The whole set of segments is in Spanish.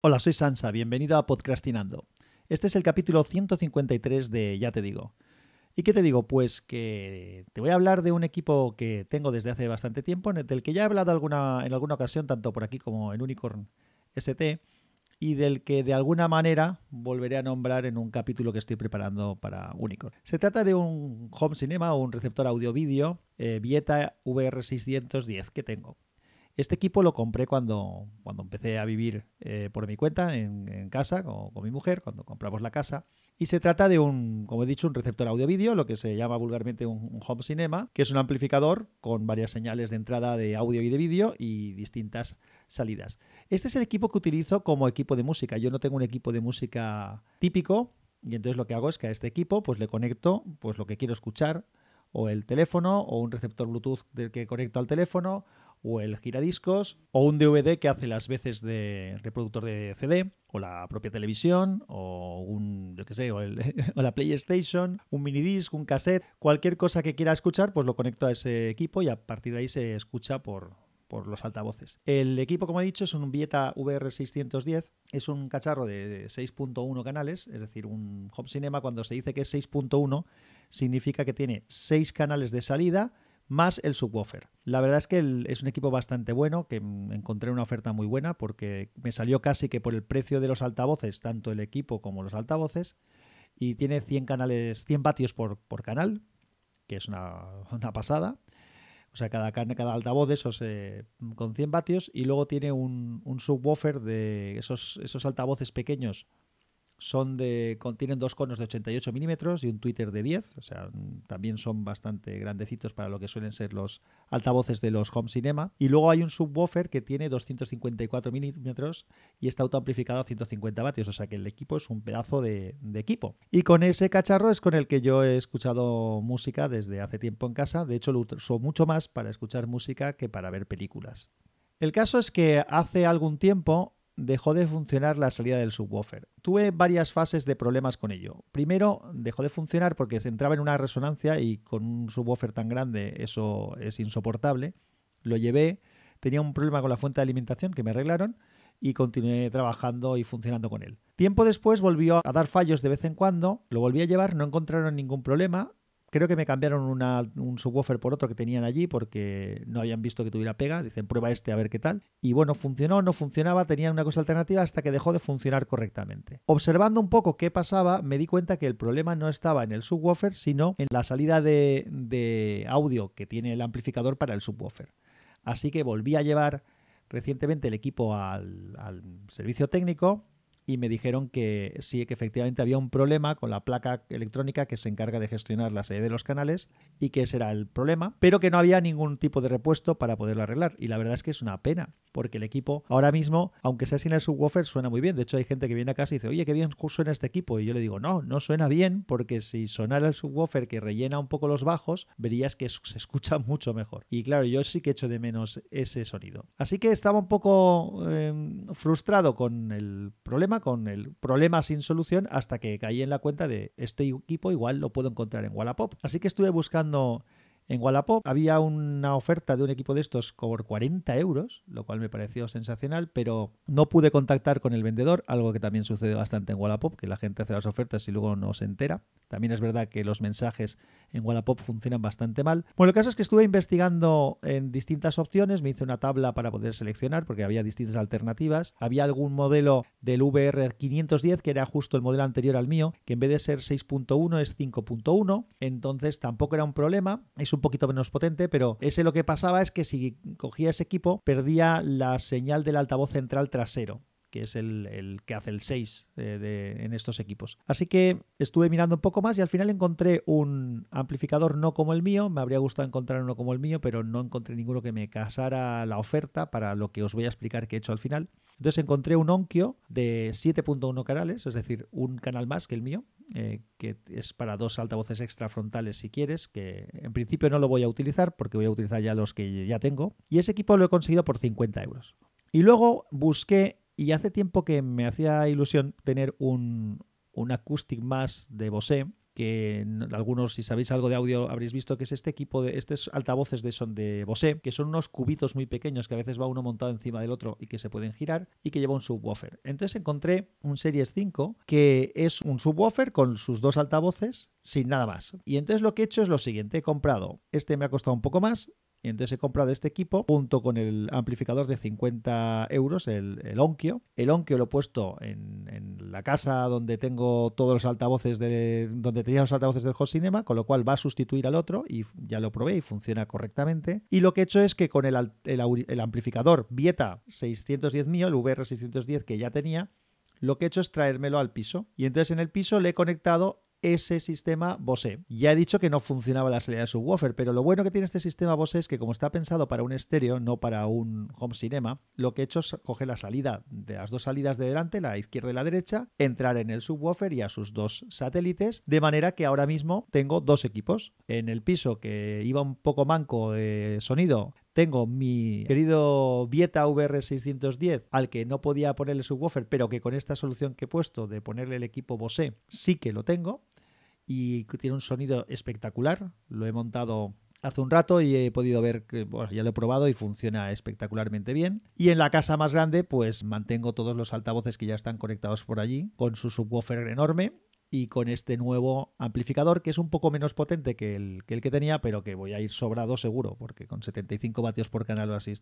Hola, soy Sansa, bienvenido a Podcastinando. Este es el capítulo 153 de Ya te digo. ¿Y qué te digo? Pues que te voy a hablar de un equipo que tengo desde hace bastante tiempo, del que ya he hablado en alguna ocasión, tanto por aquí como en Unicorn ST, y del que de alguna manera volveré a nombrar en un capítulo que estoy preparando para Unicorn. Se trata de un home cinema o un receptor audio-vídeo eh, Vieta VR610 que tengo. Este equipo lo compré cuando, cuando empecé a vivir eh, por mi cuenta en, casa con, con, mi mujer, cuando compramos la casa. Y se trata de un, como he dicho, un receptor audio-vídeo, lo que se llama vulgarmente un, home cinema, que es un amplificador con varias señales de entrada de audio y de vídeo y distintas salidas. Este es el equipo que utilizo como equipo de música. Yo no tengo un equipo de música típico y entonces lo que hago es que a este equipo pues le conecto pues lo que quiero escuchar o el teléfono o un receptor Bluetooth del que conecto al teléfono o el giradiscos, o un DVD que hace las veces de reproductor de CD, o la propia televisión, o un, yo qué sé, o, la PlayStation, un minidisc, un cassette, cualquier cosa que quiera escuchar, pues lo conecto a ese equipo y a partir de ahí se escucha por, por los altavoces. El equipo, como he dicho, es un Vieta VR610. Es un cacharro de 6.1 canales, es decir, un home cinema cuando se dice que es 6.1 significa que tiene 6 canales de salida más el subwoofer. La verdad es que es un equipo bastante bueno, que encontré una oferta muy buena porque me salió casi que por el precio de los altavoces, tanto el equipo como los altavoces, y tiene 100 canales, 100 vatios por, por canal, que es una, pasada. O sea, cada, cada altavoz de esos eh, con 100 vatios y luego tiene un, un subwoofer de esos, esos altavoces pequeños son de contienen dos conos de 88 milímetros y un Twitter de 10, o sea, también son bastante grandecitos para lo que suelen ser los altavoces de los home cinema. Y luego hay un subwoofer que tiene 254 milímetros y está autoamplificado a 150 vatios, o sea que el equipo es un pedazo de equipo. Y con ese cacharro es con el que yo he escuchado música desde hace tiempo en casa, de hecho lo uso mucho más para escuchar música que para ver películas. El caso es que hace algún tiempo dejó de funcionar la salida del subwoofer. Tuve varias fases de problemas con ello. Primero, dejó de funcionar porque se entraba en una resonancia y con un subwoofer tan grande eso es insoportable. Lo llevé, tenía un problema con la fuente de alimentación que me arreglaron y continué trabajando y funcionando con él. Tiempo después volvió a dar fallos de vez en cuando, lo volví a llevar, no encontraron ningún problema Creo que me cambiaron un subwoofer por otro que tenían allí porque no habían visto que tuviera pega. Dicen, prueba este a ver qué tal. Y bueno, funcionó, no funcionaba, tenía una cosa alternativa hasta que dejó de funcionar correctamente. Observando un poco qué pasaba, me di cuenta que el problema no estaba en el subwoofer, sino en la salida de, audio que tiene el amplificador para el subwoofer. Así que volví a llevar recientemente el equipo al, servicio técnico y me dijeron que sí, que efectivamente había un problema con la placa electrónica que se encarga de gestionar la serie de los canales y que ese era el problema, pero que no había ningún tipo de repuesto para poderlo arreglar. Y la verdad es que es una pena, porque el equipo ahora mismo, aunque sea sin el subwoofer, suena muy bien. De hecho, hay gente que viene a casa y dice, oye, qué bien suena este equipo. Y yo le digo, no, no suena bien, porque si sonara el subwoofer que rellena un poco los bajos, verías que se escucha mucho mejor. Y claro, yo sí que echo de menos ese sonido. Así que estaba un poco em, frustrado con el problema con el problema sin solución hasta que caí en la cuenta de este equipo igual lo puedo encontrar en Wallapop. Así que estuve buscando en Wallapop había una oferta de un equipo de estos por 40 euros, lo cual me pareció sensacional, pero no pude contactar con el vendedor, algo que también sucede bastante en Wallapop, que la gente hace las ofertas y luego no se entera. También es verdad que los mensajes en Wallapop funcionan bastante mal. Bueno, el caso es que estuve investigando en distintas opciones, me hice una tabla para poder seleccionar porque había distintas alternativas. Había algún modelo del VR 510 que era justo el modelo anterior al mío, que en vez de ser 6.1 es 5.1, entonces tampoco era un problema. Es un poquito menos potente, pero ese lo que pasaba es que si cogía ese equipo perdía la señal del altavoz central trasero que es el, que hace el 6 de, en estos equipos. Así que estuve mirando un poco más y al final encontré un amplificador no como el mío, me habría gustado encontrar uno como el mío, pero no encontré ninguno que me casara la oferta para lo que os voy a explicar que he hecho al final. Entonces encontré un Onkyo de 7.1 canales, es decir, un canal más que el mío, eh, que es para dos altavoces extra frontales si quieres, que en principio no lo voy a utilizar porque voy a utilizar ya los que ya tengo. Y ese equipo lo he conseguido por 50 euros. Y luego busqué, y hace tiempo que me hacía ilusión tener un, un acoustic más de Bose, que algunos, si sabéis algo de audio, habréis visto que es este equipo de estos altavoces de son de Bose, que son unos cubitos muy pequeños que a veces va uno montado encima del otro y que se pueden girar y que lleva un subwoofer. Entonces encontré un Series 5 que es un subwoofer con sus dos altavoces sin nada más. Y entonces lo que he hecho es lo siguiente, he comprado, este me ha costado un poco más, y entonces he comprado este equipo junto con el amplificador de 50 euros, el, el Onkyo. El Onkyo lo he puesto en, la casa donde tengo todos los altavoces de donde tenía los altavoces del Hot Cinema, con lo cual va a sustituir al otro y ya lo probé y funciona correctamente. Y lo que he hecho es que con el, amplificador Vieta 610 mío, el VR610 que ya tenía, lo que he hecho es traérmelo al piso. Y entonces en el piso le he conectado ese sistema Bose. Ya he dicho que no funcionaba la salida de subwoofer, pero lo bueno que tiene este sistema Bose es que como está pensado para un estéreo, no para un home cinema, lo que he hecho es coger la salida de las dos salidas de delante, la izquierda y la derecha, entrar en el subwoofer y a sus dos satélites, de manera que ahora mismo tengo dos equipos. En el piso que iba un poco manco de sonido, tengo mi querido Vieta VR610 al que no podía ponerle subwoofer, pero que con esta solución que he puesto de ponerle el equipo Bose sí que lo tengo y tiene un sonido espectacular. Lo he montado hace un rato y he podido ver que bueno, ya lo he probado y funciona espectacularmente bien. Y en la casa más grande, pues mantengo todos los altavoces que ya están conectados por allí con su subwoofer enorme y con este nuevo amplificador que es un poco menos potente que el, que el que tenía, pero que voy a ir sobrado seguro, porque con 75 vatios por canal o así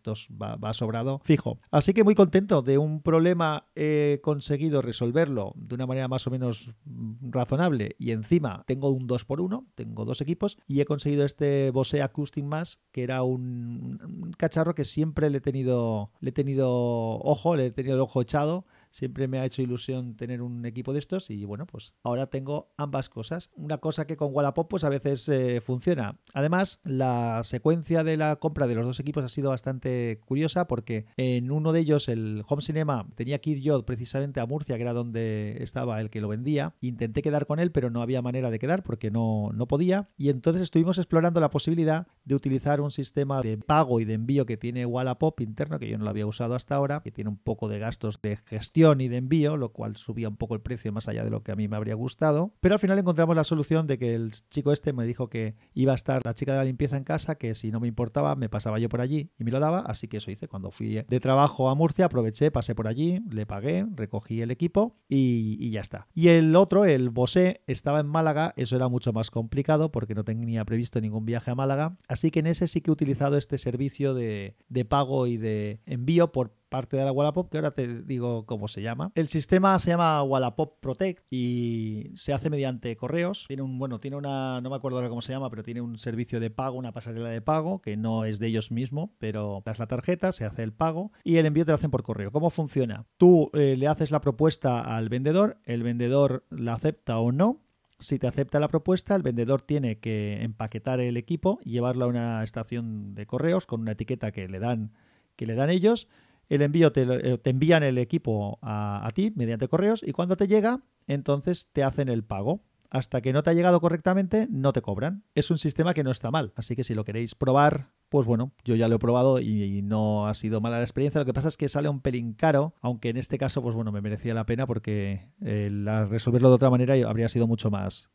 va, sobrado fijo. Así que muy contento de un problema he conseguido resolverlo de una manera más o menos razonable y encima tengo un 2x1, tengo dos equipos y he conseguido este Bose Acoustic Mass que era un, un cacharro que siempre le he tenido le he tenido ojo, le he tenido el ojo echado siempre me ha hecho ilusión tener un equipo de estos y bueno, pues ahora tengo ambas cosas. Una cosa que con Wallapop pues a veces eh, funciona. Además, la secuencia de la compra de los dos equipos ha sido bastante curiosa porque en uno de ellos, el Home Cinema, tenía que ir yo precisamente a Murcia, que era donde estaba el que lo vendía. Intenté quedar con él, pero no había manera de quedar porque no, no podía. Y entonces estuvimos explorando la posibilidad de utilizar un sistema de pago y de envío que tiene Wallapop interno, que yo no lo había usado hasta ahora, que tiene un poco de gastos de gestión y de envío, lo cual subía un poco el precio más allá de lo que a mí me habría gustado. Pero al final encontramos la solución de que el chico este me dijo que iba a estar la chica de la limpieza en casa, que si no me importaba me pasaba yo por allí y me lo daba, así que eso hice. Cuando fui de trabajo a Murcia aproveché, pasé por allí, le pagué, recogí el equipo y, ya está. Y el otro, el Bosé, estaba en Málaga, eso era mucho más complicado porque no tenía previsto ningún viaje a Málaga, así que en ese sí que he utilizado este servicio de, de pago y de envío por parte de la Wallapop, que ahora te digo cómo se llama. El sistema se llama Wallapop Protect y se hace mediante correos. Tiene un, bueno, tiene una, no me acuerdo ahora cómo se llama, pero tiene un servicio de pago, una pasarela de pago, que no es de ellos mismos, pero das la tarjeta, se hace el pago y el envío te lo hacen por correo. ¿Cómo funciona? Tú eh, le haces la propuesta al vendedor, el vendedor la acepta o no, si te acepta la propuesta, el vendedor tiene que empaquetar el equipo llevarlo a una estación de correos con una etiqueta que le dan, que le dan ellos el envío te, eh, te envían el equipo a, ti mediante correos y cuando te llega, entonces te hacen el pago. Hasta que no te ha llegado correctamente, no te cobran. Es un sistema que no está mal, así que si lo queréis probar, pues bueno, yo ya lo he probado y, no ha sido mala la experiencia. Lo que pasa es que sale un pelín caro, aunque en este caso, pues bueno, me merecía la pena porque eh, resolverlo de otra manera habría sido mucho más,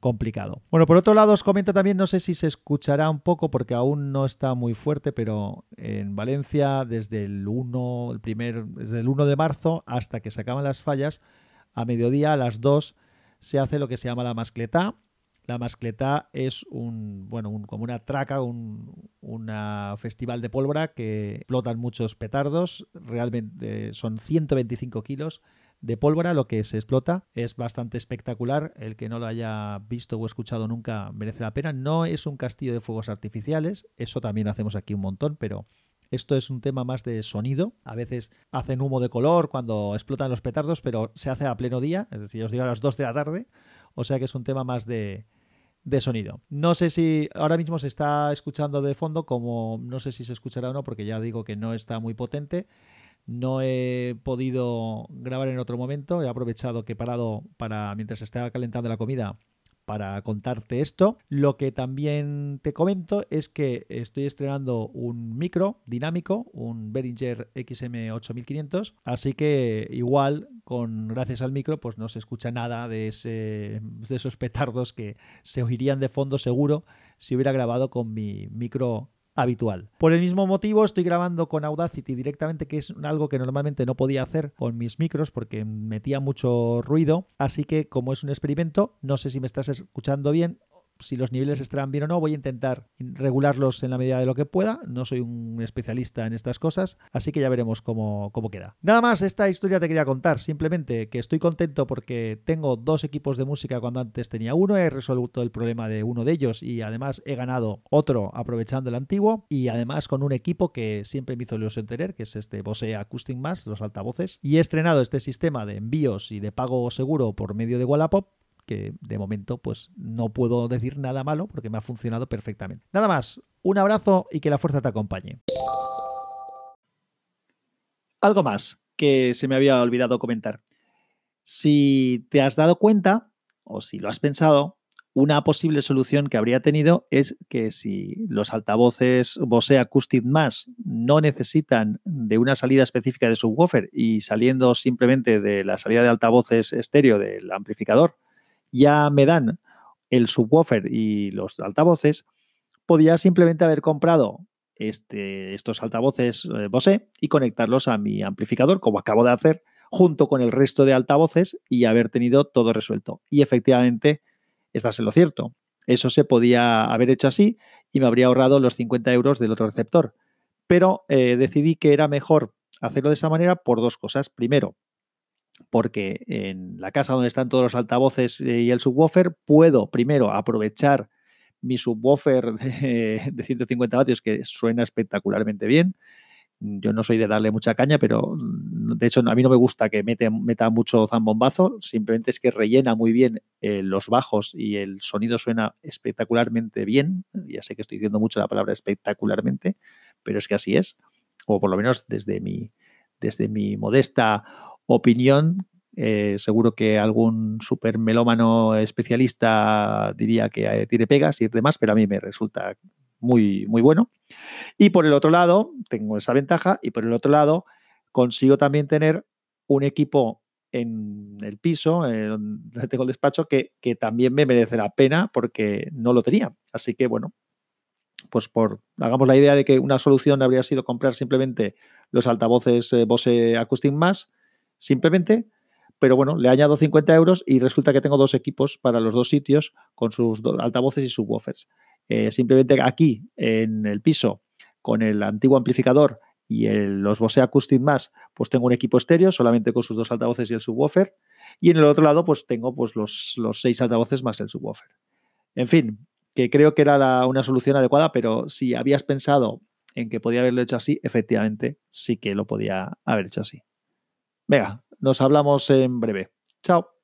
complicado. Bueno, por otro lado os comento también, no sé si se escuchará un poco porque aún no está muy fuerte, pero en Valencia desde el 1, el primer, desde el 1 de marzo hasta que se acaban las fallas, a mediodía a las 2 se hace lo que se llama la mascletá. La mascletá es un, bueno, como una traca, un una festival de pólvora que explotan muchos petardos, realmente son 125 kilos de pólvora lo que se explota. Es bastante espectacular. El que no lo haya visto o escuchado nunca merece la pena. No es un castillo de fuegos artificiales, eso también hacemos aquí un montón, pero esto es un tema más de sonido. A veces hacen humo de color cuando explotan los petardos, pero se hace a pleno día, es decir, os digo a las 2 de la tarde. O sea que es un tema más de, de sonido. No sé si ahora mismo se está escuchando de fondo, como no sé si se escuchará o no, porque ya digo que no está muy potente. No he podido grabar en otro momento. He aprovechado que he parado para, mientras estaba calentando la comida, para contarte esto. Lo que también te comento es que estoy estrenando un micro dinámico, un Behringer XM8500, así que igual con gracias al micro pues no se escucha nada de, de esos petardos que se oirían de fondo seguro si hubiera grabado con mi micro habitual. Por el mismo motivo estoy grabando con Audacity directamente, que es algo que normalmente no podía hacer con mis micros porque metía mucho ruido, así que como es un experimento, no sé si me estás escuchando bien si los niveles estarán bien o no, voy a intentar regularlos en la medida de lo que pueda. No soy un especialista en estas cosas, así que ya veremos cómo, cómo queda. Nada más, esta historia te quería contar. Simplemente que estoy contento porque tengo dos equipos de música cuando antes tenía uno. He resuelto el problema de uno de ellos y además he ganado otro aprovechando el antiguo. Y además con un equipo que siempre me hizo ilusión tener, que es este Bose Acoustic Mass, los altavoces. Y he estrenado este sistema de envíos y de pago seguro por medio de Wallapop que de momento pues no puedo decir nada malo porque me ha funcionado perfectamente. Nada más, un abrazo y que la fuerza te acompañe. Algo más que se me había olvidado comentar. Si te has dado cuenta o si lo has pensado, una posible solución que habría tenido es que si los altavoces Bose Acoustic Mass no necesitan de una salida específica de subwoofer y saliendo simplemente de la salida de altavoces estéreo del amplificador, ya me dan el subwoofer y los altavoces, podía simplemente haber comprado este, estos altavoces eh, Bose y conectarlos a mi amplificador, como acabo de hacer, junto con el resto de altavoces y haber tenido todo resuelto. Y efectivamente, estás en lo cierto. Eso se podía haber hecho así y me habría ahorrado los 50 euros del otro receptor. Pero eh, decidí que era mejor hacerlo de esa manera por dos cosas. Primero, porque en la casa donde están todos los altavoces eh, y el subwoofer puedo primero aprovechar mi subwoofer de, 150 vatios que suena espectacularmente bien. Yo no soy de darle mucha caña, pero mm, de hecho a mí no me gusta que meta mucho zambombazo, simplemente es que rellena muy bien eh, los bajos y el sonido suena espectacularmente bien. Ya sé que estoy diciendo mucho la palabra espectacularmente, pero es que así es, o por lo menos desde mi, desde mi modesta opinión. Eh, seguro que algún super melómano especialista diría que eh, tiene pegas y demás, pero a mí me resulta muy, muy bueno. Y por el otro lado, tengo esa ventaja y por el otro lado, consigo también tener un equipo en el piso, donde tengo el despacho, que, que, también me merece la pena porque no lo tenía. Así que bueno, pues por, hagamos la idea de que una solución habría sido comprar simplemente los altavoces eh, Bose Acoustic Mass simplemente, pero bueno, le añado 50 euros y resulta que tengo dos equipos para los dos sitios con sus altavoces y subwoofers. Eh, simplemente aquí en el piso con el antiguo amplificador y los Bose Acoustic más, pues tengo un equipo estéreo solamente con sus dos altavoces y el subwoofer. Y en el otro lado, pues tengo pues, los, los seis altavoces más el subwoofer. En fin, que creo que era una solución adecuada, pero si habías pensado en que podía haberlo hecho así, efectivamente sí que lo podía haber hecho así. Venga, nos hablamos en breve. Chao.